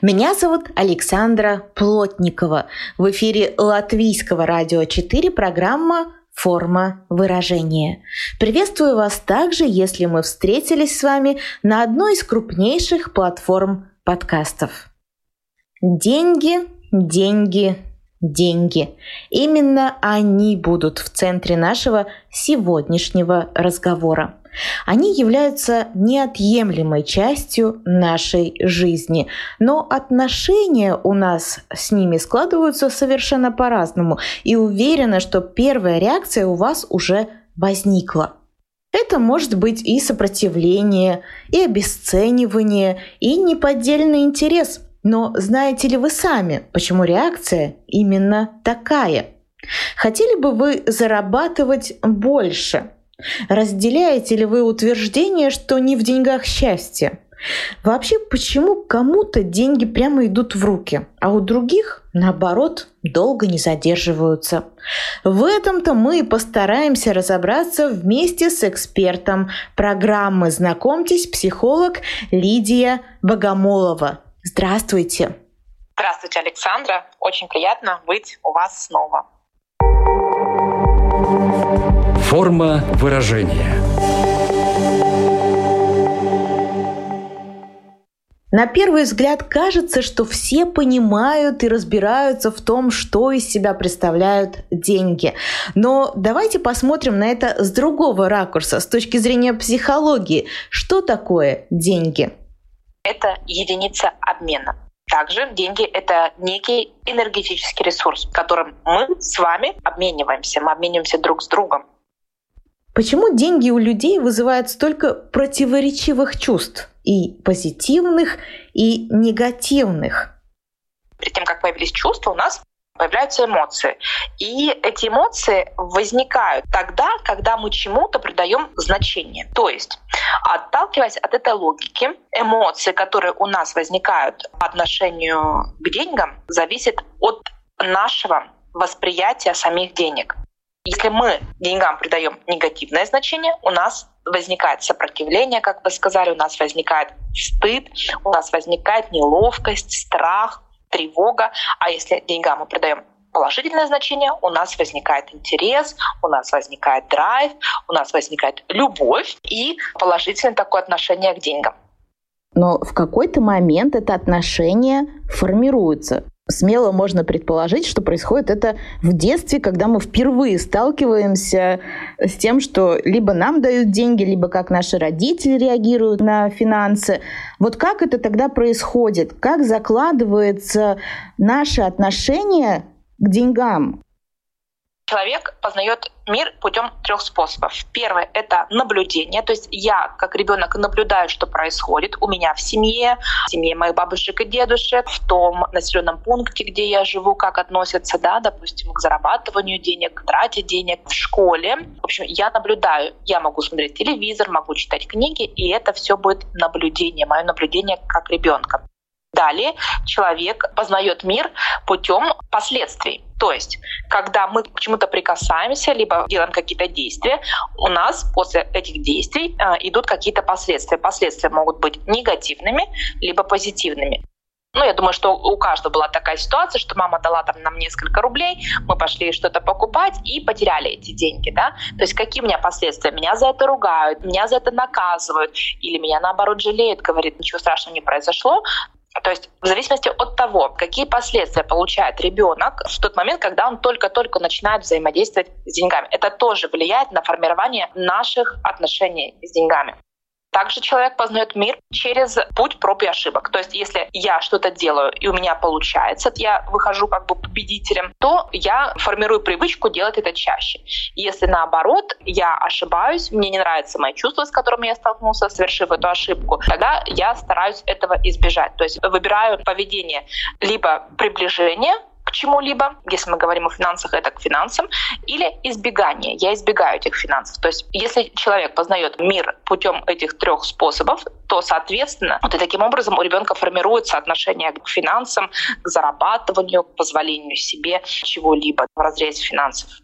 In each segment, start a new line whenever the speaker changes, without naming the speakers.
Меня зовут Александра Плотникова. В эфире Латвийского радио 4 программа форма выражения. Приветствую вас также, если мы встретились с вами на одной из крупнейших платформ подкастов. Деньги, деньги, деньги. Именно они будут в центре нашего сегодняшнего разговора. Они являются неотъемлемой частью нашей жизни, но отношения у нас с ними складываются совершенно по-разному, и уверена, что первая реакция у вас уже возникла. Это может быть и сопротивление, и обесценивание, и неподдельный интерес. Но знаете ли вы сами, почему реакция именно такая? Хотели бы вы зарабатывать больше? Разделяете ли вы утверждение, что не в деньгах счастье? Вообще, почему кому-то деньги прямо идут в руки, а у других, наоборот, долго не задерживаются? В этом-то мы и постараемся разобраться вместе с экспертом программы «Знакомьтесь, психолог» Лидия Богомолова. Здравствуйте!
Здравствуйте, Александра. Очень приятно быть у вас снова.
Форма выражения.
На первый взгляд кажется, что все понимают и разбираются в том, что из себя представляют деньги. Но давайте посмотрим на это с другого ракурса, с точки зрения психологии. Что такое деньги?
Это единица обмена. Также деньги — это некий энергетический ресурс, которым мы с вами обмениваемся. Мы обмениваемся друг с другом.
Почему деньги у людей вызывают столько противоречивых чувств? И позитивных, и негативных?
Перед тем, как появились чувства, у нас появляются эмоции. И эти эмоции возникают тогда, когда мы чему-то придаем значение. То есть, отталкиваясь от этой логики, эмоции, которые у нас возникают по отношению к деньгам, зависят от нашего восприятия самих денег. Если мы деньгам придаем негативное значение, у нас возникает сопротивление, как вы сказали, у нас возникает стыд, у нас возникает неловкость, страх, тревога. А если деньгам мы придаем положительное значение, у нас возникает интерес, у нас возникает драйв, у нас возникает любовь и положительное такое отношение к деньгам.
Но в какой-то момент это отношение формируется смело можно предположить, что происходит это в детстве, когда мы впервые сталкиваемся с тем, что либо нам дают деньги, либо как наши родители реагируют на финансы. Вот как это тогда происходит? Как закладывается наше отношение к деньгам?
Человек познает мир путем трех способов. Первый — это наблюдение, то есть я как ребенок наблюдаю, что происходит у меня в семье, в семье моих бабушек и дедушек, в том населенном пункте, где я живу, как относятся, да, допустим, к зарабатыванию денег, к трате денег в школе. В общем, я наблюдаю, я могу смотреть телевизор, могу читать книги, и это все будет наблюдение, мое наблюдение как ребенка. Далее человек познает мир путем последствий. То есть, когда мы к чему-то прикасаемся, либо делаем какие-то действия, у нас после этих действий э, идут какие-то последствия. Последствия могут быть негативными, либо позитивными. Ну, я думаю, что у каждого была такая ситуация, что мама дала там нам несколько рублей, мы пошли что-то покупать и потеряли эти деньги, да. То есть какие у меня последствия? Меня за это ругают, меня за это наказывают, или меня наоборот жалеют, говорит, ничего страшного не произошло, то есть в зависимости от того, какие последствия получает ребенок в тот момент, когда он только-только начинает взаимодействовать с деньгами. Это тоже влияет на формирование наших отношений с деньгами. Также человек познает мир через путь проб и ошибок. То есть, если я что-то делаю и у меня получается, я выхожу как бы победителем, то я формирую привычку делать это чаще. Если наоборот, я ошибаюсь, мне не нравятся мои чувства, с которыми я столкнулся, совершив эту ошибку, тогда я стараюсь этого избежать. То есть выбираю поведение либо приближение чему-либо, если мы говорим о финансах, это к финансам, или избегание. Я избегаю этих финансов. То есть если человек познает мир путем этих трех способов, то, соответственно, вот и таким образом у ребенка формируется отношение к финансам, к зарабатыванию, к позволению себе чего-либо в разрезе финансов.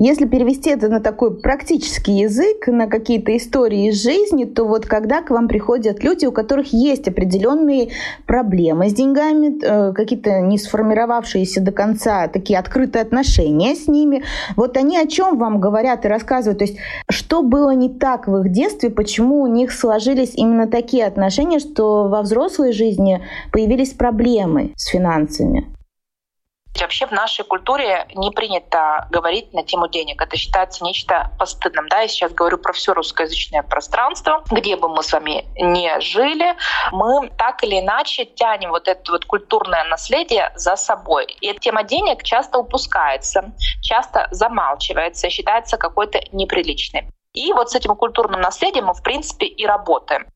Если перевести это на такой практический язык, на какие-то истории из жизни, то вот когда к вам приходят люди, у которых есть определенные проблемы с деньгами, э, какие-то не сформировавшиеся до конца такие открытые отношения с ними, вот они о чем вам говорят и рассказывают? То есть что было не так в их детстве, почему у них сложились именно такие отношения, что во взрослой жизни появились проблемы с финансами?
Вообще в нашей культуре не принято говорить на тему денег. Это считается нечто постыдным. Да, я сейчас говорю про все русскоязычное пространство, где бы мы с вами не жили, мы так или иначе тянем вот это вот культурное наследие за собой. И эта тема денег часто упускается, часто замалчивается, считается какой-то неприличной. И вот с этим культурным наследием мы, в принципе, и работаем.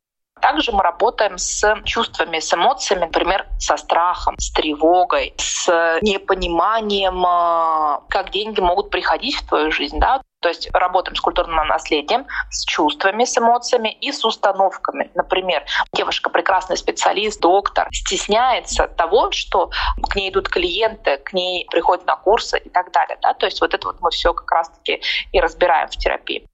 Также мы работаем с чувствами, с эмоциями, например, со страхом, с тревогой, с непониманием, э, как деньги могут приходить в твою жизнь. Да? То есть работаем с культурным наследием, с чувствами, с эмоциями и с установками. Например, девушка прекрасный специалист, доктор, стесняется того, что к ней идут клиенты, к ней приходят на курсы и так далее. Да? То есть вот это вот мы все как раз-таки и разбираем в терапии.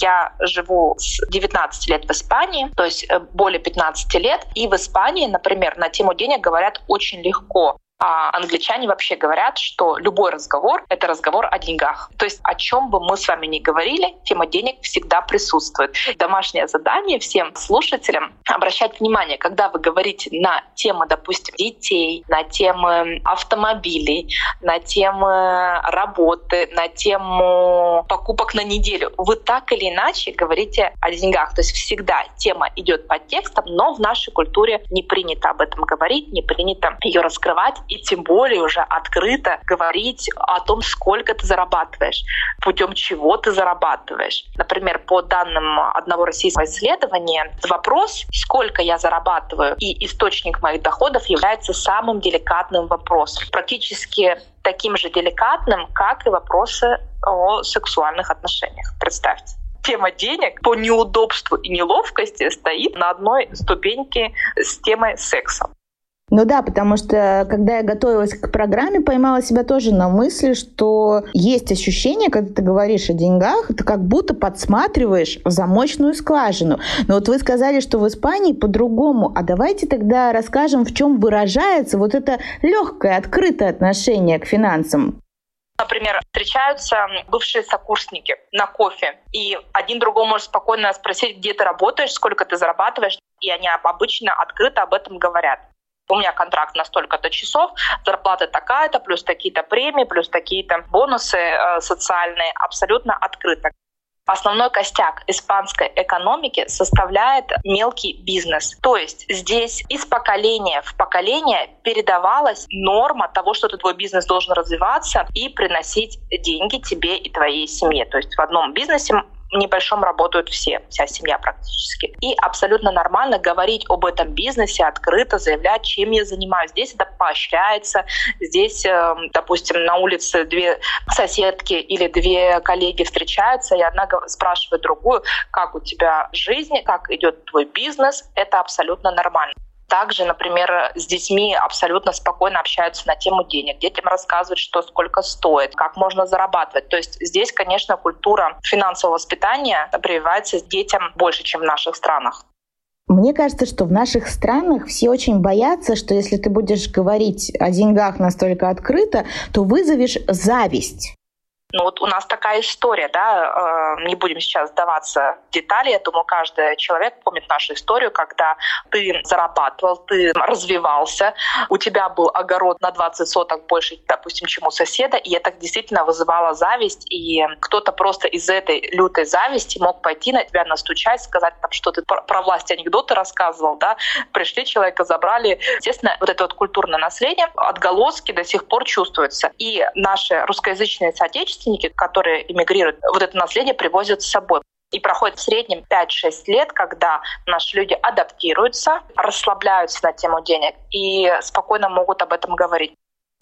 Я живу с 19 лет в Испании, то есть э, более 15 лет. И в Испании, например, на тему денег говорят очень легко. А англичане вообще говорят, что любой разговор — это разговор о деньгах. То есть о чем бы мы с вами ни говорили, тема денег всегда присутствует. Домашнее задание всем слушателям — обращать внимание, когда вы говорите на темы, допустим, детей, на темы автомобилей, на темы работы, на тему покупок на неделю, вы так или иначе говорите о деньгах. То есть всегда тема идет под текстом, но в нашей культуре не принято об этом говорить, не принято ее раскрывать и тем более уже открыто говорить о том, сколько ты зарабатываешь, путем чего ты зарабатываешь. Например, по данным одного российского исследования, вопрос, сколько я зарабатываю и источник моих доходов является самым деликатным вопросом. Практически таким же деликатным, как и вопросы о сексуальных отношениях. Представьте тема денег по неудобству и неловкости стоит на одной ступеньке с темой секса.
Ну да, потому что когда я готовилась к программе, поймала себя тоже на мысли, что есть ощущение, когда ты говоришь о деньгах, ты как будто подсматриваешь в замочную скважину. Но вот вы сказали, что в Испании по-другому. А давайте тогда расскажем, в чем выражается вот это легкое, открытое отношение к финансам.
Например, встречаются бывшие сокурсники на кофе, и один другому может спокойно спросить, где ты работаешь, сколько ты зарабатываешь, и они обычно открыто об этом говорят у меня контракт на столько-то часов, зарплата такая-то, плюс такие-то премии, плюс такие-то бонусы э, социальные, абсолютно открыто. Основной костяк испанской экономики составляет мелкий бизнес. То есть здесь из поколения в поколение передавалась норма того, что твой бизнес должен развиваться и приносить деньги тебе и твоей семье. То есть в одном бизнесе небольшом работают все, вся семья практически. И абсолютно нормально говорить об этом бизнесе открыто, заявлять, чем я занимаюсь. Здесь это поощряется. Здесь, эм, допустим, на улице две соседки или две коллеги встречаются, и одна спрашивает другую, как у тебя жизнь, как идет твой бизнес. Это абсолютно нормально. Также, например, с детьми абсолютно спокойно общаются на тему денег. Детям рассказывают, что сколько стоит, как можно зарабатывать. То есть здесь, конечно, культура финансового воспитания прививается детям больше, чем в наших странах.
Мне кажется, что в наших странах все очень боятся, что если ты будешь говорить о деньгах настолько открыто, то вызовешь зависть.
Ну вот у нас такая история, да, э, не будем сейчас сдаваться в детали, я думаю, каждый человек помнит нашу историю, когда ты зарабатывал, ты развивался, у тебя был огород на 20 соток больше, допустим, чем у соседа, и это действительно вызывало зависть, и кто-то просто из этой лютой зависти мог пойти на тебя настучать, сказать, там, что ты про власть анекдоты рассказывал, да, пришли человека, забрали. Естественно, вот это вот культурное наследие, отголоски до сих пор чувствуются. И наши русскоязычные соотечественники соотечественники, которые эмигрируют, вот это наследие привозят с собой. И проходит в среднем 5-6 лет, когда наши люди адаптируются, расслабляются на тему денег и спокойно могут об этом говорить.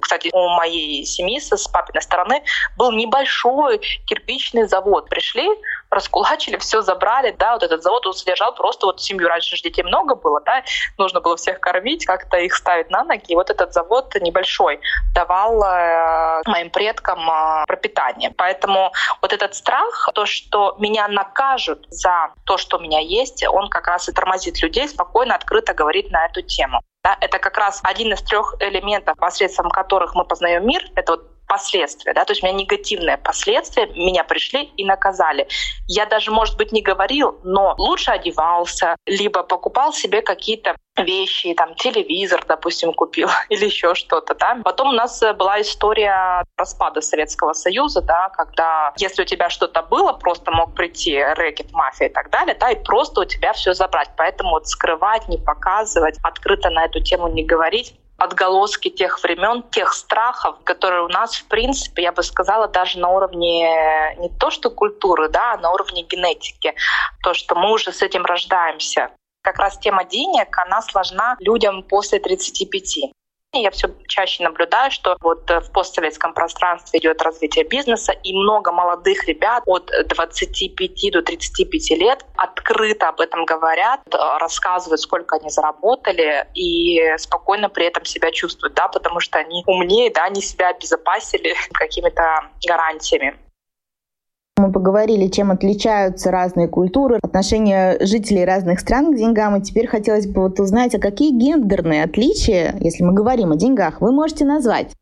Кстати, у моей семьи с папиной стороны был небольшой кирпичный завод. Пришли, раскулачили, все забрали, да, вот этот завод он содержал просто вот семью. Раньше же детей много было, да, нужно было всех кормить, как-то их ставить на ноги. И вот этот завод небольшой давал э, моим предкам э, пропитание. Поэтому вот этот страх, то, что меня накажут за то, что у меня есть, он как раз и тормозит людей спокойно, открыто говорить на эту тему. Да, это как раз один из трех элементов, посредством которых мы познаем мир. Это вот последствия, да, то есть у меня негативные последствия, меня пришли и наказали. Я даже, может быть, не говорил, но лучше одевался, либо покупал себе какие-то вещи, там, телевизор, допустим, купил или еще что-то, да. Потом у нас была история распада Советского Союза, да, когда если у тебя что-то было, просто мог прийти рэкет, мафия и так далее, да, и просто у тебя все забрать. Поэтому вот скрывать, не показывать, открыто на эту тему не говорить, отголоски тех времен, тех страхов, которые у нас, в принципе, я бы сказала, даже на уровне не то что культуры, да, а на уровне генетики. То, что мы уже с этим рождаемся. Как раз тема денег, она сложна людям после 35 я все чаще наблюдаю, что вот э, в постсоветском пространстве идет развитие бизнеса, и много молодых ребят от 25 до 35 лет открыто об этом говорят, э, рассказывают, сколько они заработали, и спокойно при этом себя чувствуют, да, потому что они умнее, да, они себя обезопасили какими-то гарантиями.
Мы поговорили, чем отличаются разные культуры, отношения жителей разных стран к деньгам. И теперь хотелось бы вот узнать, а какие гендерные отличия, если мы говорим о деньгах, вы можете назвать?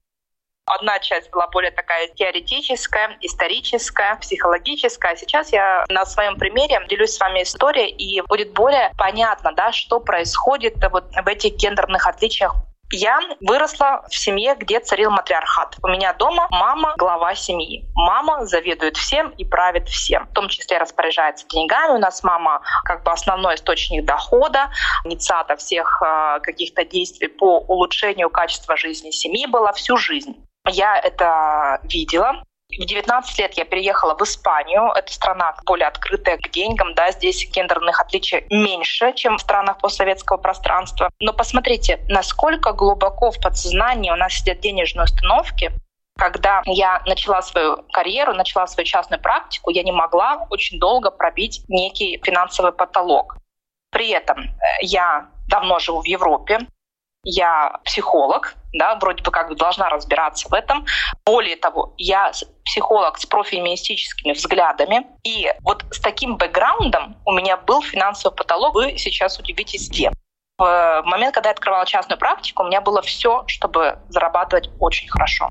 Одна часть была более такая теоретическая, историческая, психологическая. А сейчас я на своем примере делюсь с вами историей, и будет более понятно, да, что происходит вот в этих гендерных отличиях я выросла в семье, где царил матриархат. У меня дома мама — глава семьи. Мама заведует всем и правит всем. В том числе распоряжается деньгами. У нас мама как бы основной источник дохода, инициатор всех э, каких-то действий по улучшению качества жизни семьи была всю жизнь. Я это видела, в 19 лет я переехала в Испанию. Это страна более открытая к деньгам. Да, здесь гендерных отличий меньше, чем в странах постсоветского пространства. Но посмотрите, насколько глубоко в подсознании у нас сидят денежные установки, когда я начала свою карьеру, начала свою частную практику, я не могла очень долго пробить некий финансовый потолок. При этом э, я давно живу в Европе, я психолог, да, вроде бы как бы должна разбираться в этом. Более того, я психолог с профеминистическими взглядами. И вот с таким бэкграундом у меня был финансовый потолок. Вы сейчас удивитесь, где. В момент, когда я открывала частную практику, у меня было все, чтобы зарабатывать очень хорошо.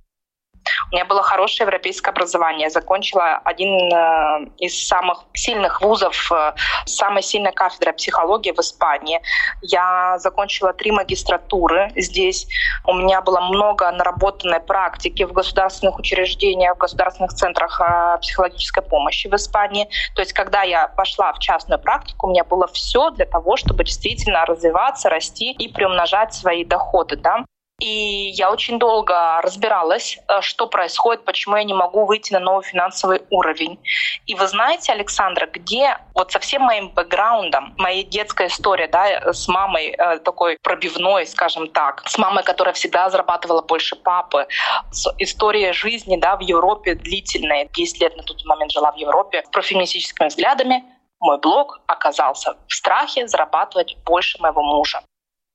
У меня было хорошее европейское образование. Я закончила один э, из самых сильных вузов, э, самой сильной кафедры психологии в Испании. Я закончила три магистратуры здесь. У меня было много наработанной практики в государственных учреждениях, в государственных центрах э, психологической помощи в Испании. То есть, когда я пошла в частную практику, у меня было все для того, чтобы действительно развиваться, расти и приумножать свои доходы. Да? И я очень долго разбиралась, э, что происходит, почему я не могу выйти на новый финансовый уровень. И вы знаете, Александра, где вот со всем моим бэкграундом, моей детской история, да, с мамой э, такой пробивной, скажем так, с мамой, которая всегда зарабатывала больше папы, с историей жизни, да, в Европе длительной, 10 лет на тот момент жила в Европе, с профеминистическими взглядами, мой блог оказался в страхе зарабатывать больше моего мужа.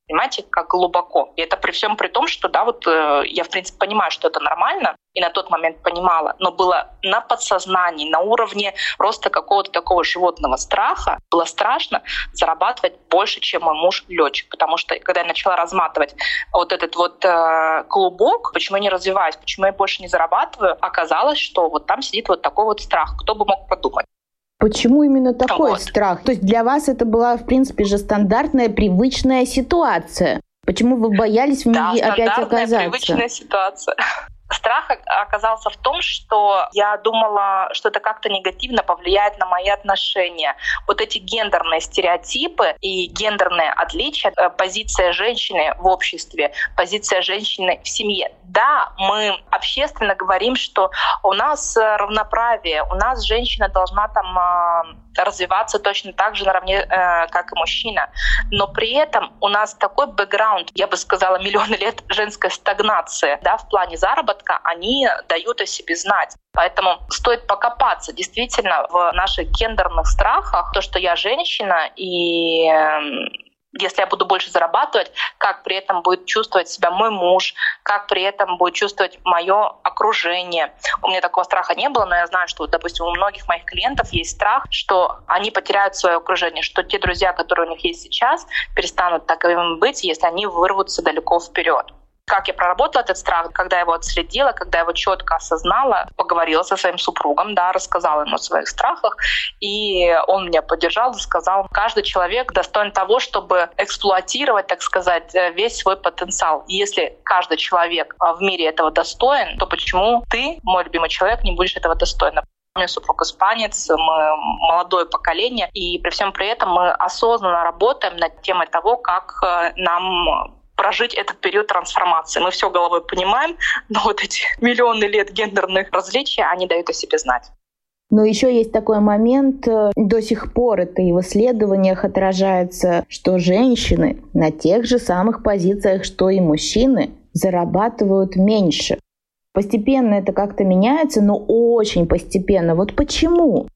Понимаете, как глубоко. И это при всем при том, что, да, вот э, я, в принципе, понимаю, что это нормально, и на тот момент понимала, но было на подсознании, на уровне просто какого-то такого животного страха, было страшно зарабатывать больше, чем мой муж летчик, потому что когда я начала разматывать вот этот вот э, клубок, почему я не развиваюсь, почему я больше не зарабатываю, оказалось, что вот там сидит вот такой вот страх. Кто бы мог подумать?
Почему именно такой вот. страх? То есть для вас это была, в принципе, же стандартная, привычная ситуация. Почему вы боялись в ней
да,
опять оказаться?
привычная ситуация. Страх оказался в том, что я думала, что это как-то негативно повлияет на мои отношения. Вот эти гендерные стереотипы и гендерные отличия, э, позиция женщины в обществе, позиция женщины в семье. Да, мы общественно говорим, что у нас равноправие, у нас женщина должна там а, развиваться точно так же наравне, э, как и мужчина. Но при этом у нас такой бэкграунд, я бы сказала, миллионы лет женской стагнации да, в плане заработка, они дают о себе знать. Поэтому стоит покопаться действительно в наших гендерных страхах, то, что я женщина, и эм, если я буду больше зарабатывать, как при этом будет чувствовать себя мой муж, как при этом будет чувствовать мое окружение. У меня такого страха не было, но я знаю, что, допустим, у многих моих клиентов есть страх, что они потеряют свое окружение, что те друзья, которые у них есть сейчас, перестанут таковыми быть, если они вырвутся далеко вперед как я проработала этот страх, когда я его отследила, когда я его четко осознала, поговорила со своим супругом, да, рассказала ему о своих страхах, и он меня поддержал и сказал, каждый человек достоин того, чтобы эксплуатировать, так сказать, э, весь свой потенциал. И если каждый человек а, в мире этого достоин, то почему ты, мой любимый человек, не будешь этого достойным? У меня супруг испанец, мы молодое поколение, и при всем при этом мы осознанно работаем над темой того, как э, нам прожить этот период трансформации. Мы все головой понимаем, но вот эти миллионы лет гендерных различий, они дают о себе знать.
Но еще есть такой момент, э, до сих пор это и в исследованиях отражается, что женщины на тех же самых позициях, что и мужчины, зарабатывают меньше. Постепенно это как-то меняется, но очень постепенно. Вот почему?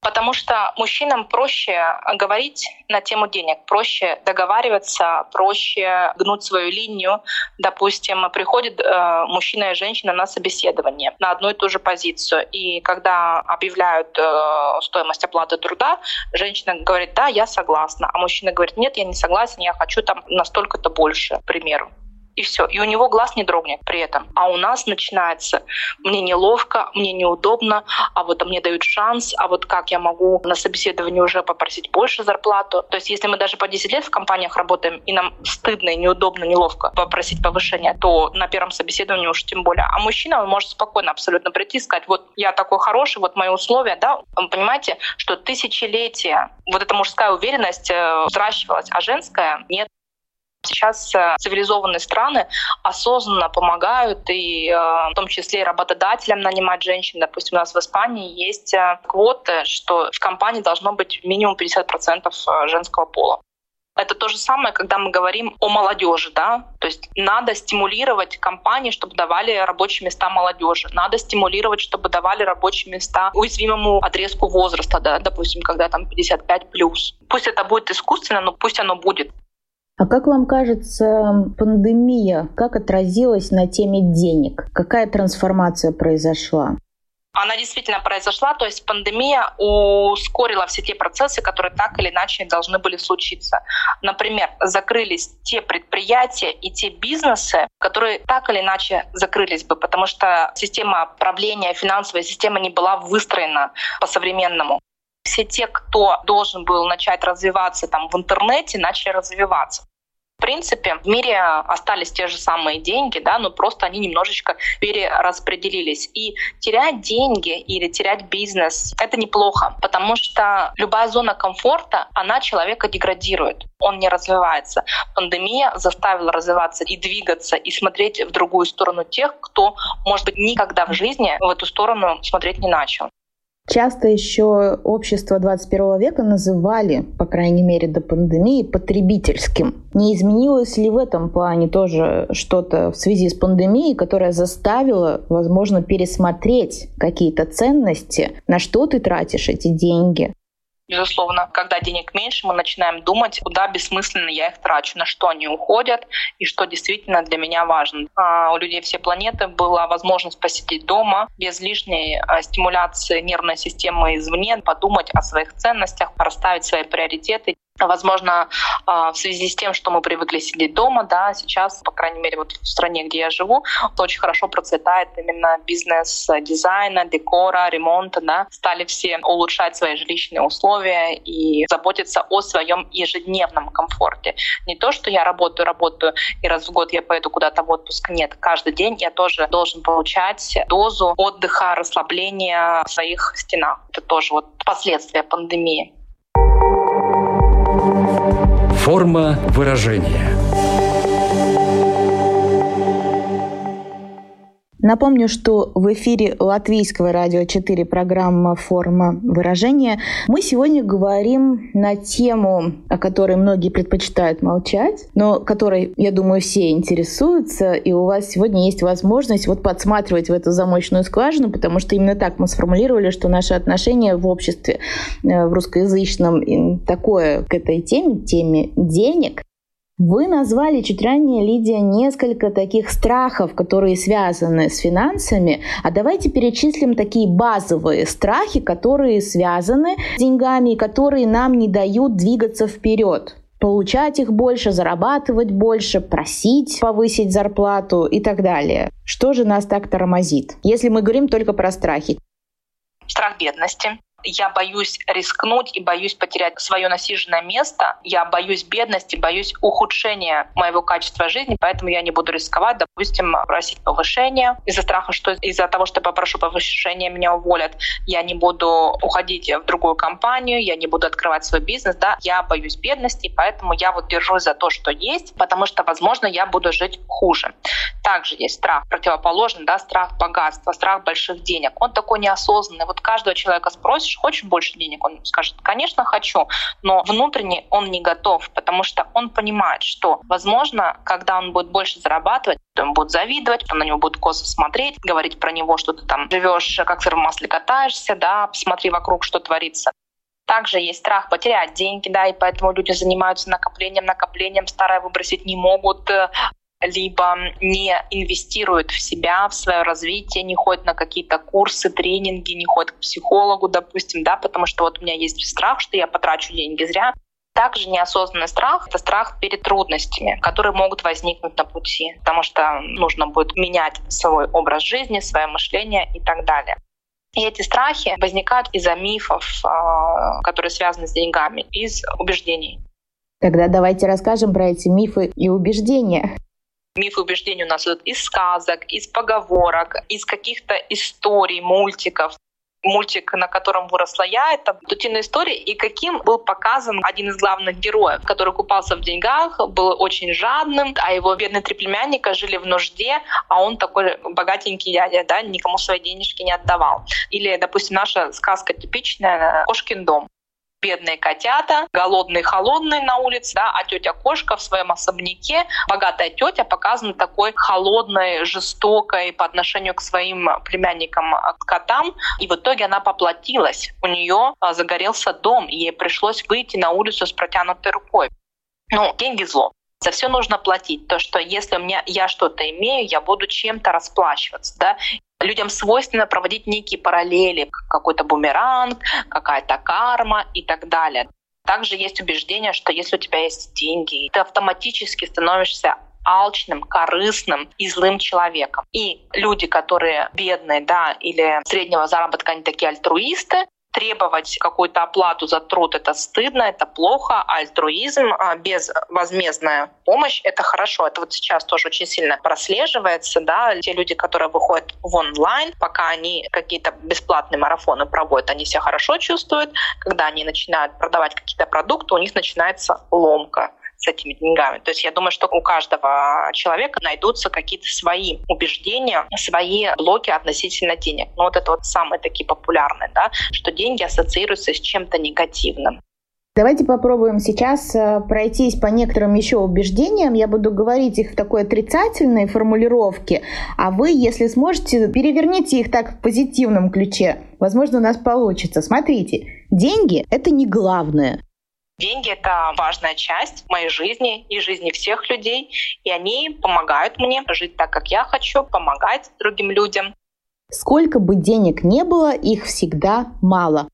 Потому что мужчинам проще говорить на тему денег, проще договариваться, проще гнуть свою линию. Допустим, приходит э, мужчина и женщина на собеседование на одну и ту же позицию. И когда объявляют э, стоимость оплаты труда, женщина говорит, да, я согласна. А мужчина говорит, нет, я не согласен, я хочу там настолько-то больше, к примеру и все. И у него глаз не дрогнет при этом. А у нас начинается «мне неловко, мне неудобно, а вот мне дают шанс, а вот как я могу на собеседовании уже попросить больше зарплату». То есть если мы даже по 10 лет в компаниях работаем, и нам стыдно, неудобно, неловко попросить повышения, то на первом собеседовании уж тем более. А мужчина, он может спокойно абсолютно прийти и сказать, вот я такой хороший, вот мои условия, да, вы понимаете, что тысячелетия вот эта мужская уверенность э, взращивалась, а женская нет. Сейчас э, цивилизованные страны осознанно помогают и э, в том числе и работодателям нанимать женщин. Допустим, у нас в Испании есть э, квоты, что в компании должно быть минимум 50% женского пола. Это то же самое, когда мы говорим о молодежи, да, то есть надо стимулировать компании, чтобы давали рабочие места молодежи, надо стимулировать, чтобы давали рабочие места уязвимому отрезку возраста, да, допустим, когда там 55 плюс. Пусть это будет искусственно, но пусть оно будет.
А как вам кажется, пандемия как отразилась на теме денег? Какая трансформация произошла?
она действительно произошла, то есть пандемия ускорила все те процессы, которые так или иначе должны были случиться. Например, закрылись те предприятия и те бизнесы, которые так или иначе закрылись бы, потому что система правления, финансовая система не была выстроена по-современному все те, кто должен был начать развиваться там в интернете, начали развиваться. В принципе, в мире остались те же самые деньги, да, но просто они немножечко перераспределились. И терять деньги или терять бизнес — это неплохо, потому что любая зона комфорта, она человека деградирует, он не развивается. Пандемия заставила развиваться и двигаться, и смотреть в другую сторону тех, кто, может быть, никогда в жизни в эту сторону смотреть не начал.
Часто еще общество 21 века называли, по крайней мере до пандемии, потребительским. Не изменилось ли в этом плане тоже что-то в связи с пандемией, которая заставила, возможно, пересмотреть какие-то ценности, на что ты тратишь эти деньги,
Безусловно, когда денег меньше, мы начинаем думать, куда бессмысленно я их трачу, на что они уходят и что действительно для меня важно. А у людей всей планеты была возможность посидеть дома без лишней а, стимуляции нервной системы извне, подумать о своих ценностях, расставить свои приоритеты. Возможно, а, в связи с тем, что мы привыкли сидеть дома, да, сейчас, по крайней мере, вот в стране, где я живу, очень хорошо процветает именно бизнес дизайна, декора, ремонта, да. Стали все улучшать свои жилищные условия и заботиться о своем ежедневном комфорте. Не то, что я работаю, работаю, и раз в год я поеду куда-то в отпуск. Нет, каждый день я тоже должен получать дозу отдыха, расслабления в своих стенах. Это тоже вот последствия пандемии.
Форма выражения.
Напомню, что в эфире Латвийского радио 4 программа «Форма выражения». Мы сегодня говорим на тему, о которой многие предпочитают молчать, но которой, я думаю, все интересуются, и у вас сегодня есть возможность вот подсматривать в эту замочную скважину, потому что именно так мы сформулировали, что наши отношения в обществе, э, в русскоязычном, такое к этой теме, теме денег, вы назвали чуть ранее, Лидия, несколько таких страхов, которые связаны с финансами. А давайте перечислим такие базовые страхи, которые связаны с деньгами и которые нам не дают двигаться вперед получать их больше, зарабатывать больше, просить повысить зарплату и так далее. Что же нас так тормозит, если мы говорим только про страхи?
Страх бедности, я боюсь рискнуть и боюсь потерять свое насиженное место. Я боюсь бедности, боюсь ухудшения моего качества жизни, поэтому я не буду рисковать, допустим, просить повышения из-за страха, что из-за того, что попрошу повышения, меня уволят. Я не буду уходить в другую компанию, я не буду открывать свой бизнес, да. Я боюсь бедности, поэтому я вот держусь за то, что есть, потому что, возможно, я буду жить хуже. Также есть страх противоположный, да, страх богатства, страх больших денег. Он такой неосознанный. Вот каждого человека спросишь, спросишь, хочешь больше денег? Он скажет, конечно, хочу. Но внутренне он не готов, потому что он понимает, что, возможно, когда он будет больше зарабатывать, то он будет завидовать, то на него будет косо смотреть, говорить про него, что ты там живешь, как сыр в масле катаешься, да, посмотри вокруг, что творится. Также есть страх потерять деньги, да, и поэтому люди занимаются накоплением, накоплением, старое выбросить не могут, либо не инвестируют в себя, в свое развитие, не ходят на какие-то курсы, тренинги, не ходят к психологу, допустим, да, потому что вот у меня есть страх, что я потрачу деньги зря. Также неосознанный страх — это страх перед трудностями, которые могут возникнуть на пути, потому что нужно будет менять свой образ жизни, свое мышление и так далее. И эти страхи возникают из-за мифов, а, которые связаны с деньгами, из убеждений.
Тогда давайте расскажем про эти мифы и убеждения
мифы убеждения у нас идут из сказок, из поговорок, из каких-то историй, мультиков мультик, на котором выросла я, это «Утиная история», и каким был показан один из главных героев, который купался в деньгах, был очень жадным, а его бедные три племянника жили в нужде, а он такой богатенький дядя, да, никому свои денежки не отдавал. Или, допустим, наша сказка типичная «Кошкин дом» бедные котята, голодные, холодные на улице, да, а тетя кошка в своем особняке, богатая тетя показана такой холодной, жестокой по отношению к своим племянникам, а, котам, и в итоге она поплатилась. У нее а, загорелся дом, и ей пришлось выйти на улицу с протянутой рукой. Ну, деньги зло. За все нужно платить. То, что если у меня я что-то имею, я буду чем-то расплачиваться. Да? Людям свойственно проводить некие параллели, какой-то бумеранг, какая-то карма и так далее. Также есть убеждение, что если у тебя есть деньги, ты автоматически становишься алчным, корыстным и злым человеком. И люди, которые бедные, да, или среднего заработка, они такие альтруисты, требовать какую-то оплату за труд — это стыдно, это плохо, а альтруизм, безвозмездная помощь — это хорошо. Это вот сейчас тоже очень сильно прослеживается, да, те люди, которые выходят в онлайн, пока они какие-то бесплатные марафоны проводят, они себя хорошо чувствуют, когда они начинают продавать какие-то продукты, у них начинается ломка с этими деньгами. То есть я думаю, что у каждого человека найдутся какие-то свои убеждения, свои блоки относительно денег. Ну вот это вот самые такие популярные, да, что деньги ассоциируются с чем-то негативным.
Давайте попробуем сейчас э, пройтись по некоторым еще убеждениям. Я буду говорить их в такой отрицательной формулировке, а вы, если сможете, переверните их так в позитивном ключе. Возможно, у нас получится. Смотрите, деньги — это не главное.
Деньги — это важная часть моей жизни и жизни всех людей, и они помогают мне жить так, как я хочу, помогать другим людям.
Сколько бы денег не было, их всегда мало.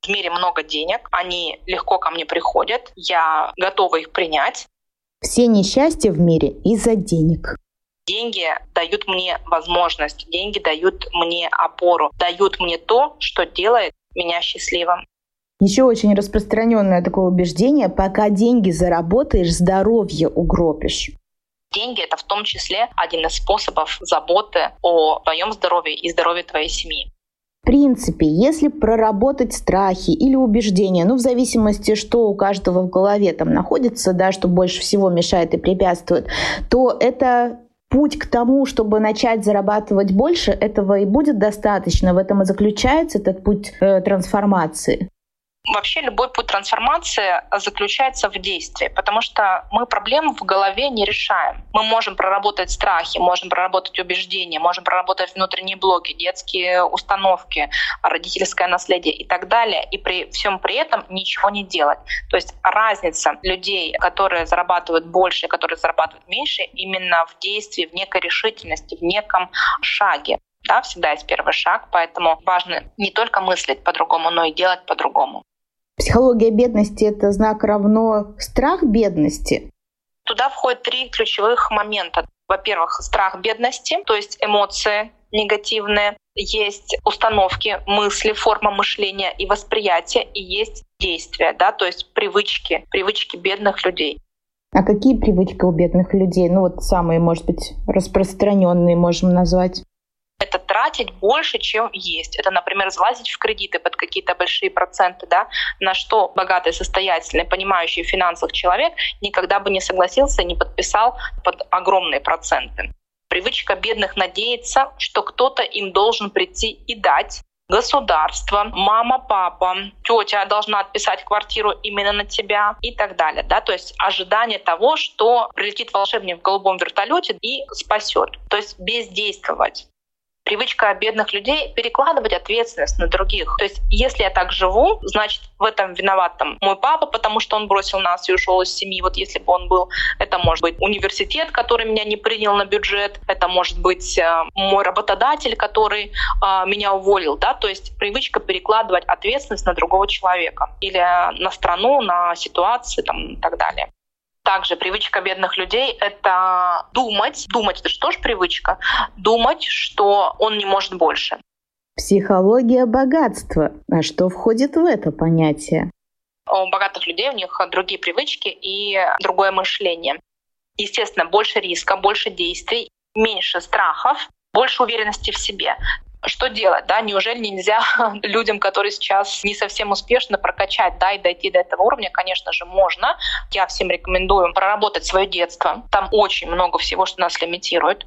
В мире много денег, они легко ко мне приходят, я готова их принять.
Все несчастья в мире из-за денег.
Деньги дают мне возможность, деньги дают мне опору, дают мне то, что делает меня счастливым.
Еще очень распространенное такое убеждение, пока деньги заработаешь, здоровье угробишь.
Деньги — это в том числе один из способов заботы о твоем здоровье и здоровье твоей семьи.
В принципе, если проработать страхи или убеждения, ну, в зависимости, что у каждого в голове там находится, да, что больше всего мешает и препятствует, то это путь к тому, чтобы начать зарабатывать больше, этого и будет достаточно. В этом и заключается этот путь э, трансформации.
Вообще любой путь трансформации заключается в действии, потому что мы проблем в голове не решаем. Мы можем проработать страхи, можем проработать убеждения, можем проработать внутренние блоки, детские установки, родительское наследие и так далее, и при всем при этом ничего не делать. То есть разница людей, которые зарабатывают больше, которые зарабатывают меньше, именно в действии, в некой решительности, в неком шаге. Да, всегда есть первый шаг, поэтому важно не только мыслить по-другому, но и делать по-другому.
Психология бедности — это знак равно страх бедности?
Туда входят три ключевых момента. Во-первых, страх бедности, то есть эмоции негативные, есть установки, мысли, форма мышления и восприятия, и есть действия, да, то есть привычки, привычки бедных людей.
А какие привычки у бедных людей? Ну вот самые, может быть, распространенные можем назвать
это тратить больше, чем есть. Это, например, залазить в кредиты под какие-то большие проценты, да, на что богатый, состоятельный, понимающий в финансах человек никогда бы не согласился и не подписал под огромные проценты. Привычка бедных надеяться, что кто-то им должен прийти и дать, государство, мама, папа, тетя должна отписать квартиру именно на тебя и так далее. Да? То есть ожидание того, что прилетит волшебник в голубом вертолете и спасет. То есть бездействовать привычка бедных людей перекладывать ответственность на других. То есть, если я так живу, значит, в этом виноват там мой папа, потому что он бросил нас и ушел из семьи. Вот если бы он был, это может быть университет, который меня не принял на бюджет, это может быть э, мой работодатель, который э, меня уволил, да, то есть привычка перекладывать ответственность на другого человека или на страну, на ситуации там, и так далее. Также привычка бедных людей — это думать, думать — это что ж привычка? Думать, что он не может больше.
Психология богатства. А что входит в это понятие?
У богатых людей у них другие привычки и другое мышление. Естественно, больше риска, больше действий, меньше страхов, больше уверенности в себе что делать, да, неужели нельзя людям, которые сейчас не совсем успешно прокачать, да, и дойти до этого уровня, конечно же, можно. Я всем рекомендую проработать свое детство. Там очень много всего, что нас лимитирует.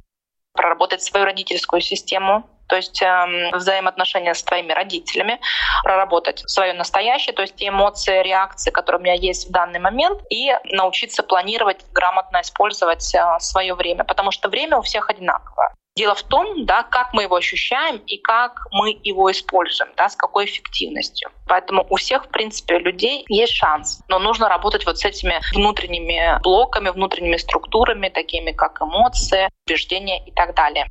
Проработать свою родительскую систему, то есть э, взаимоотношения с твоими родителями, проработать свое настоящее, то есть те эмоции, реакции, которые у меня есть в данный момент, и научиться планировать, грамотно использовать э, свое время, потому что время у всех одинаковое. Дело в том, да, как мы его ощущаем и как мы его используем, да, с какой эффективностью. Поэтому у всех, в принципе, людей есть шанс. Но нужно работать вот с этими внутренними блоками, внутренними структурами, такими как эмоции, убеждения и так далее.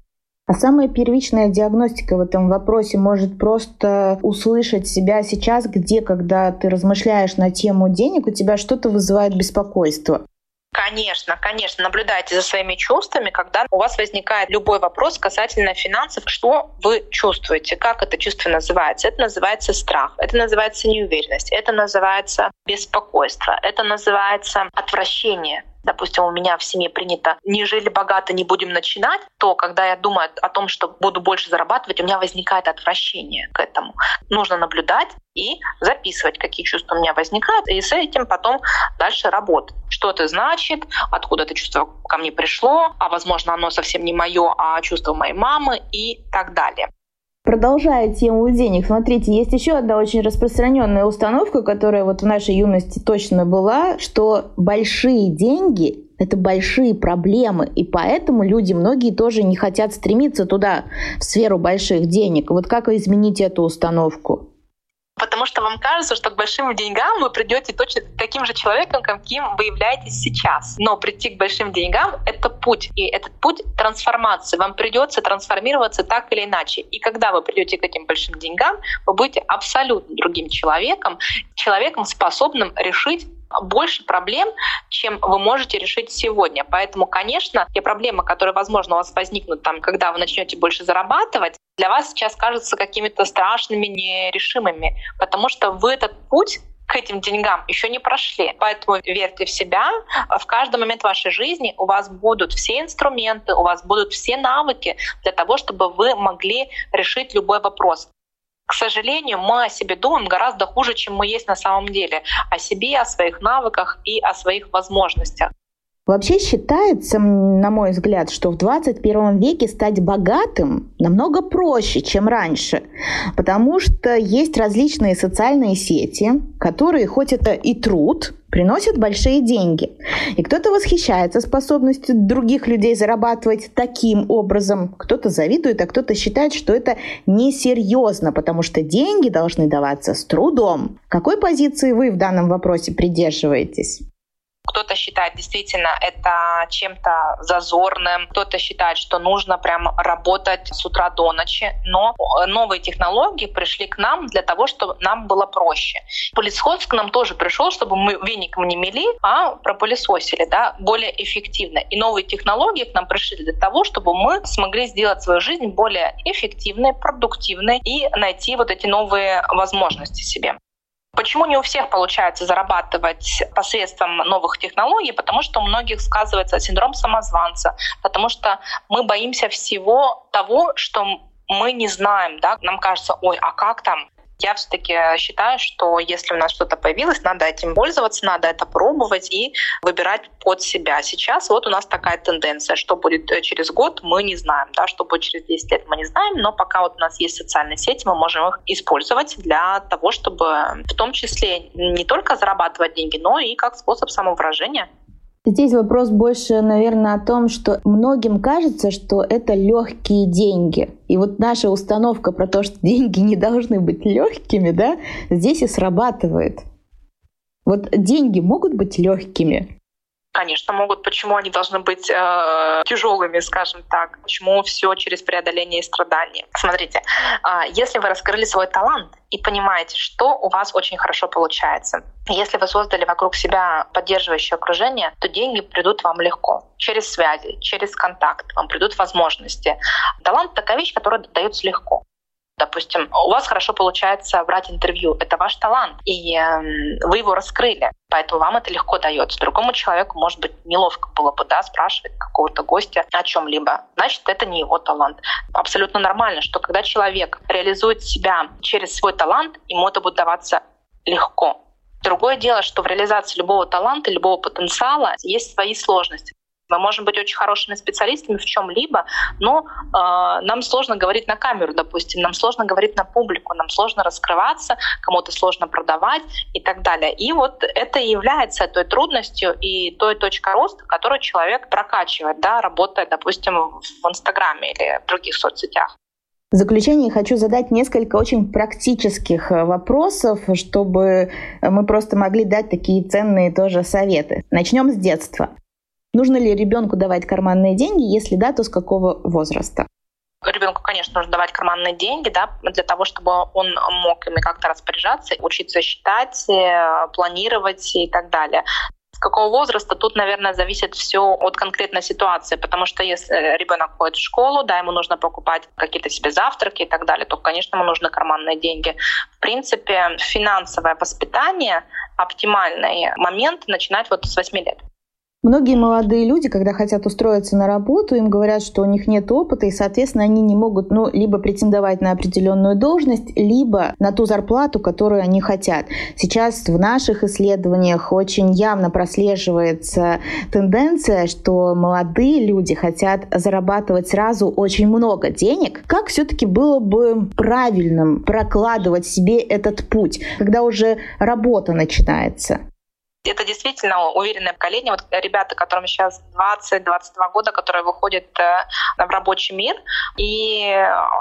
А самая первичная диагностика в этом вопросе может просто услышать себя сейчас, где, когда ты размышляешь на тему денег, у тебя что-то вызывает беспокойство.
Конечно, конечно, наблюдайте за своими чувствами, когда у вас возникает любой вопрос касательно финансов, что вы чувствуете, как это чувство называется. Это называется страх, это называется неуверенность, это называется беспокойство, это называется отвращение допустим, у меня в семье принято «не жили богато, не будем начинать», то когда я думаю о том, что буду больше зарабатывать, у меня возникает отвращение к этому. Нужно наблюдать и записывать, какие чувства у меня возникают, и с этим потом дальше работать. Что это значит, откуда это чувство ко мне пришло, а возможно оно совсем не мое, а чувство моей мамы и так далее.
Продолжая тему денег, смотрите, есть еще одна очень распространенная установка, которая вот в нашей юности точно была, что большие деньги — это большие проблемы, и поэтому люди многие тоже не хотят стремиться туда, в сферу больших денег. Вот как изменить эту установку?
Потому что вам кажется, что к большим деньгам вы придете точно таким же человеком, каким вы являетесь сейчас. Но прийти к большим деньгам — это путь. И этот путь трансформации. Вам придется трансформироваться так или иначе. И когда вы придете к этим большим деньгам, вы будете абсолютно другим человеком, человеком, способным решить больше проблем, чем вы можете решить сегодня. Поэтому, конечно, те проблемы, которые, возможно, у вас возникнут там, когда вы начнете больше зарабатывать, для вас сейчас кажутся какими-то страшными, нерешимыми, потому что вы этот путь к этим деньгам еще не прошли. Поэтому верьте в себя. В каждый момент вашей жизни у вас будут все инструменты, у вас будут все навыки для того, чтобы вы могли решить любой вопрос. К сожалению, мы о себе думаем гораздо хуже, чем мы есть на самом деле. О себе, о своих навыках и о своих возможностях.
Вообще считается, на мой взгляд, что в 21 веке стать богатым намного проще, чем раньше, потому что есть различные социальные сети, которые, хоть это и труд, приносят большие деньги. И кто-то восхищается способностью других людей зарабатывать таким образом, кто-то завидует, а кто-то считает, что это несерьезно, потому что деньги должны даваться с трудом. Какой позиции вы в данном вопросе придерживаетесь?
Кто-то считает действительно это чем-то зазорным, кто-то считает, что нужно прям работать с утра до ночи. Но новые технологии пришли к нам для того, чтобы нам было проще. Пылесос к нам тоже пришел, чтобы мы веником не мели, а пропылесосили да, более эффективно. И новые технологии к нам пришли для того, чтобы мы смогли сделать свою жизнь более эффективной, продуктивной и найти вот эти новые возможности себе. Почему не у всех получается зарабатывать посредством новых технологий? Потому что у многих сказывается синдром самозванца, потому что мы боимся всего того, что мы не знаем, да, нам кажется, ой, а как там? Я все-таки считаю, что если у нас что-то появилось, надо этим пользоваться, надо это пробовать и выбирать под себя. Сейчас вот у нас такая тенденция, что будет э, через год, мы не знаем, да, что будет через 10 лет, мы не знаем, но пока вот у нас есть социальные сети, мы можем их использовать для того, чтобы в том числе не только зарабатывать деньги, но и как способ самовыражения.
Здесь вопрос больше, наверное, о том, что многим кажется, что это легкие деньги. И вот наша установка про то, что деньги не должны быть легкими, да, здесь и срабатывает. Вот деньги могут быть легкими,
Конечно, могут. Почему они должны быть э, тяжелыми, скажем так? Почему все через преодоление и страдания? Смотрите, э, если вы раскрыли свой талант и понимаете, что у вас очень хорошо получается, если вы создали вокруг себя поддерживающее окружение, то деньги придут вам легко. Через связи, через контакт вам придут возможности. Талант — такая вещь, которая дается легко. Допустим, у вас хорошо получается брать интервью, это ваш талант, и э, вы его раскрыли, поэтому вам это легко дается. Другому человеку, может быть, неловко было бы да, спрашивать какого-то гостя о чем-либо. Значит, это не его талант. Абсолютно нормально, что когда человек реализует себя через свой талант, ему это будет даваться легко. Другое дело, что в реализации любого таланта, любого потенциала есть свои сложности. Мы можем быть очень хорошими специалистами в чем-либо, но э, нам сложно говорить на камеру, допустим, нам сложно говорить на публику, нам сложно раскрываться, кому-то сложно продавать и так далее. И вот это является той трудностью и той точкой роста, которую человек прокачивает, да, работая, допустим, в Инстаграме или в других соцсетях.
В заключение хочу задать несколько очень практических э, вопросов, чтобы мы просто могли дать такие ценные тоже советы. Начнем с детства. Нужно ли ребенку давать карманные деньги? Если да, то с какого возраста?
Ребенку, конечно, нужно давать карманные деньги, да, для того, чтобы он мог ими как-то распоряжаться, учиться считать, э, планировать и так далее. С какого возраста тут, наверное, зависит все от конкретной ситуации, потому что если ребенок ходит в школу, да, ему нужно покупать какие-то себе завтраки и так далее, то, конечно, ему нужны карманные деньги. В принципе, финансовое воспитание, оптимальный момент начинать вот с 8 лет.
Многие молодые люди, когда хотят устроиться на работу, им говорят, что у них нет опыта, и, соответственно, они не могут ну, либо претендовать на определенную должность, либо на ту зарплату, которую они хотят. Сейчас в наших исследованиях очень явно прослеживается тенденция, что молодые люди хотят зарабатывать сразу очень много денег. Как все-таки было бы правильным прокладывать себе этот путь, когда уже работа начинается?
Это действительно уверенное поколение. Вот ребята, которым сейчас 20-22 года, которые выходят э, в рабочий мир, и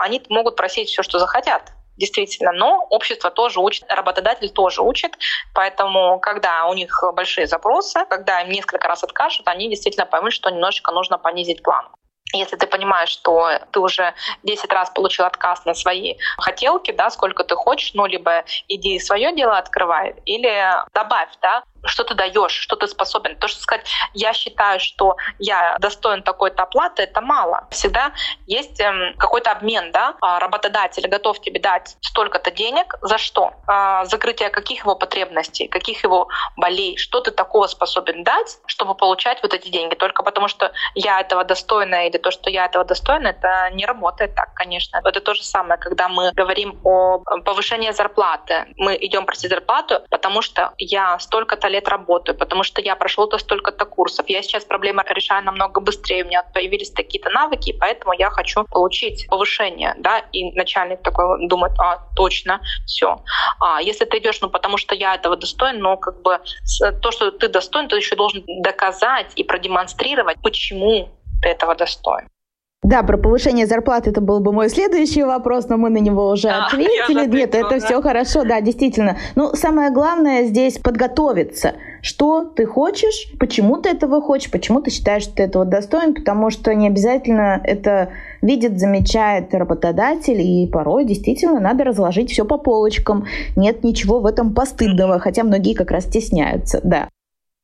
они могут просить все, что захотят действительно. Но общество тоже учит, работодатель тоже учит. Поэтому, когда у них большие запросы, когда им несколько раз откажут, они действительно поймут, что немножечко нужно понизить планку если ты понимаешь, что ты уже 10 раз получил отказ на свои хотелки, да, сколько ты хочешь, ну, либо иди свое дело открывай, или добавь, да, что ты даешь, что ты способен. То, что сказать, я считаю, что я достоин такой-то оплаты, это мало. Всегда есть эм, какой-то обмен, да, а, работодатель готов тебе дать столько-то денег, за что? А, закрытие каких его потребностей, каких его болей, что ты такого способен дать, чтобы получать вот эти деньги. Только потому, что я этого достойна или то, что я этого достойна, это не работает так, конечно. Это то же самое, когда мы говорим о повышении зарплаты. Мы идем просить зарплату, потому что я столько-то лет работаю, потому что я прошел-то столько-то курсов. Я сейчас проблемы решаю намного быстрее, у меня появились такие-то навыки, и поэтому я хочу получить повышение, да, и начальник такой думает, а, точно, все. А если ты идешь, ну, потому что я этого достоин, но как бы то, что ты достоин, ты еще должен доказать и продемонстрировать, почему ты этого достоин.
Да, про повышение зарплаты это был бы мой следующий вопрос, но мы на него уже а, ответили. Нет, это да. все хорошо, да, действительно. Ну, самое главное здесь подготовиться. Что ты хочешь, почему ты этого хочешь, почему ты считаешь, что ты этого достоин, потому что не обязательно это видит, замечает работодатель, и порой действительно надо разложить все по полочкам. Нет ничего в этом постыдного, хотя многие как раз стесняются, да.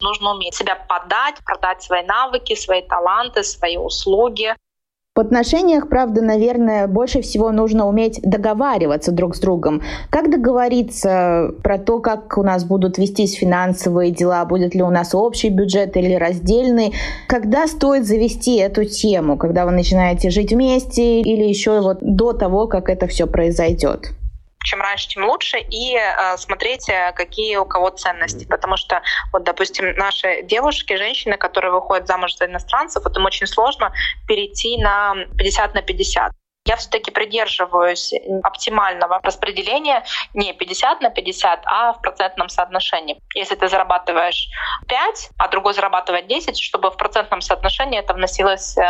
Нужно уметь себя подать, продать свои навыки, свои таланты, свои услуги.
В отношениях, правда, наверное, больше всего нужно уметь договариваться друг с другом. Как договориться про то, как у нас будут вестись финансовые дела, будет ли у нас общий бюджет или раздельный? Когда стоит завести эту тему? Когда вы начинаете жить вместе или еще вот до того, как это все произойдет?
Чем раньше, тем лучше, и э, смотрите, какие у кого ценности. Потому что, вот, допустим, наши девушки, женщины, которые выходят замуж за иностранцев, вот им очень сложно перейти на 50 на 50 я все-таки придерживаюсь оптимального распределения не 50 на 50, а в процентном соотношении. Если ты зарабатываешь 5, а другой зарабатывает 10, чтобы в процентном соотношении это вносилось э,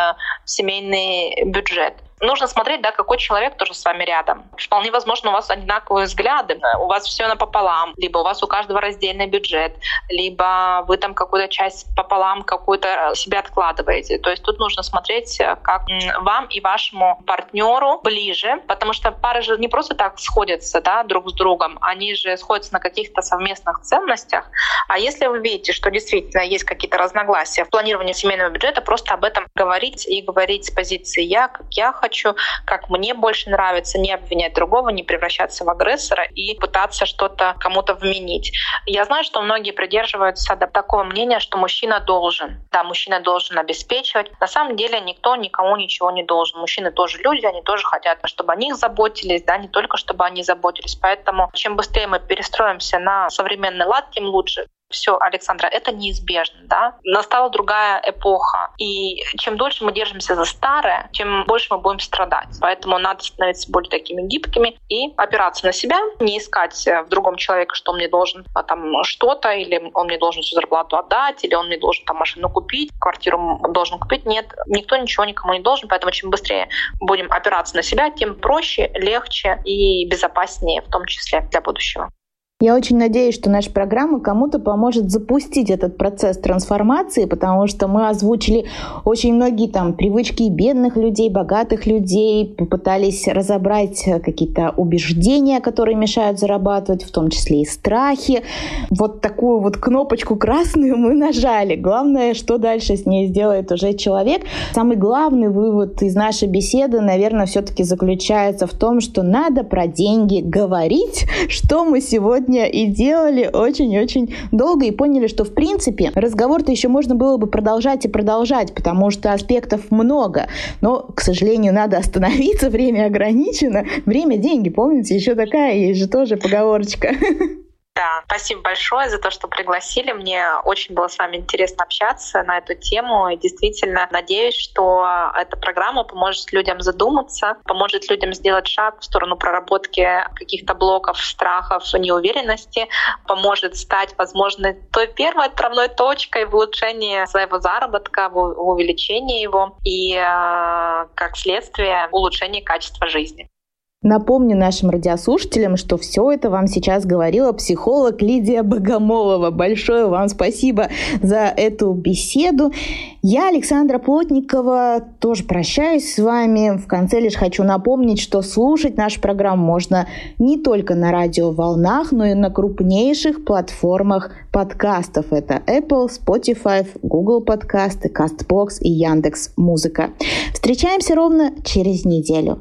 в семейный бюджет нужно смотреть, да, какой человек тоже с вами рядом. Вполне возможно, у вас одинаковые взгляды, у вас все напополам, либо у вас у каждого раздельный бюджет, либо вы там какую-то часть пополам какую-то себя откладываете. То есть тут нужно смотреть, как вам и вашему партнеру ближе, потому что пары же не просто так сходятся да, друг с другом, они же сходятся на каких-то совместных ценностях. А если вы видите, что действительно есть какие-то разногласия в планировании семейного бюджета, просто об этом говорить и говорить с позиции «я», как я хочу, хочу, как мне больше нравится, не обвинять другого, не превращаться в агрессора и пытаться что-то кому-то вменить. Я знаю, что многие придерживаются до такого мнения, что мужчина должен. Да, мужчина должен обеспечивать. На самом деле никто никому ничего не должен. Мужчины тоже люди, они тоже хотят, чтобы о них заботились, да, не только чтобы они заботились. Поэтому чем быстрее мы перестроимся на современный лад, тем лучше все, Александра, это неизбежно, да. Настала другая эпоха. И чем дольше мы держимся за старое, тем больше мы будем страдать. Поэтому надо становиться более такими гибкими и опираться на себя, не искать в другом человеке, что он мне должен а, там что-то, или он мне должен всю зарплату отдать, или он мне должен там машину купить, квартиру должен купить. Нет, никто ничего никому не должен, поэтому чем быстрее будем опираться на себя, тем проще, легче и безопаснее, в том числе для будущего.
Я очень надеюсь, что наша программа кому-то поможет запустить этот процесс трансформации, потому что мы озвучили очень многие там привычки бедных людей, богатых людей, попытались разобрать какие-то убеждения, которые мешают зарабатывать, в том числе и страхи. Вот такую вот кнопочку красную мы нажали. Главное, что дальше с ней сделает уже человек. Самый главный вывод из нашей беседы, наверное, все-таки заключается в том, что надо про деньги говорить, что мы сегодня сегодня и делали очень-очень долго и поняли, что в принципе разговор-то еще можно было бы продолжать и продолжать, потому что аспектов много. Но, к сожалению, надо остановиться, время ограничено. Время – деньги, помните? Еще такая есть же тоже поговорочка.
Да, спасибо большое за то, что пригласили. Мне очень было с вами интересно общаться на эту тему. И действительно надеюсь, что эта программа поможет людям задуматься, поможет людям сделать шаг в сторону проработки каких-то блоков, страхов, неуверенности, поможет стать, возможно, той первой отправной точкой в улучшении своего заработка, в увеличении его и, э, как следствие, улучшении качества жизни.
Напомню нашим радиослушателям, что все это вам сейчас говорила психолог Лидия Богомолова. Большое вам спасибо за эту беседу. Я, Александра Плотникова, тоже прощаюсь с вами. В конце лишь хочу напомнить, что слушать нашу программу можно не только на радиоволнах, но и на крупнейших платформах подкастов. Это Apple, Spotify, Google подкасты, CastBox и Яндекс Музыка. Встречаемся ровно через неделю.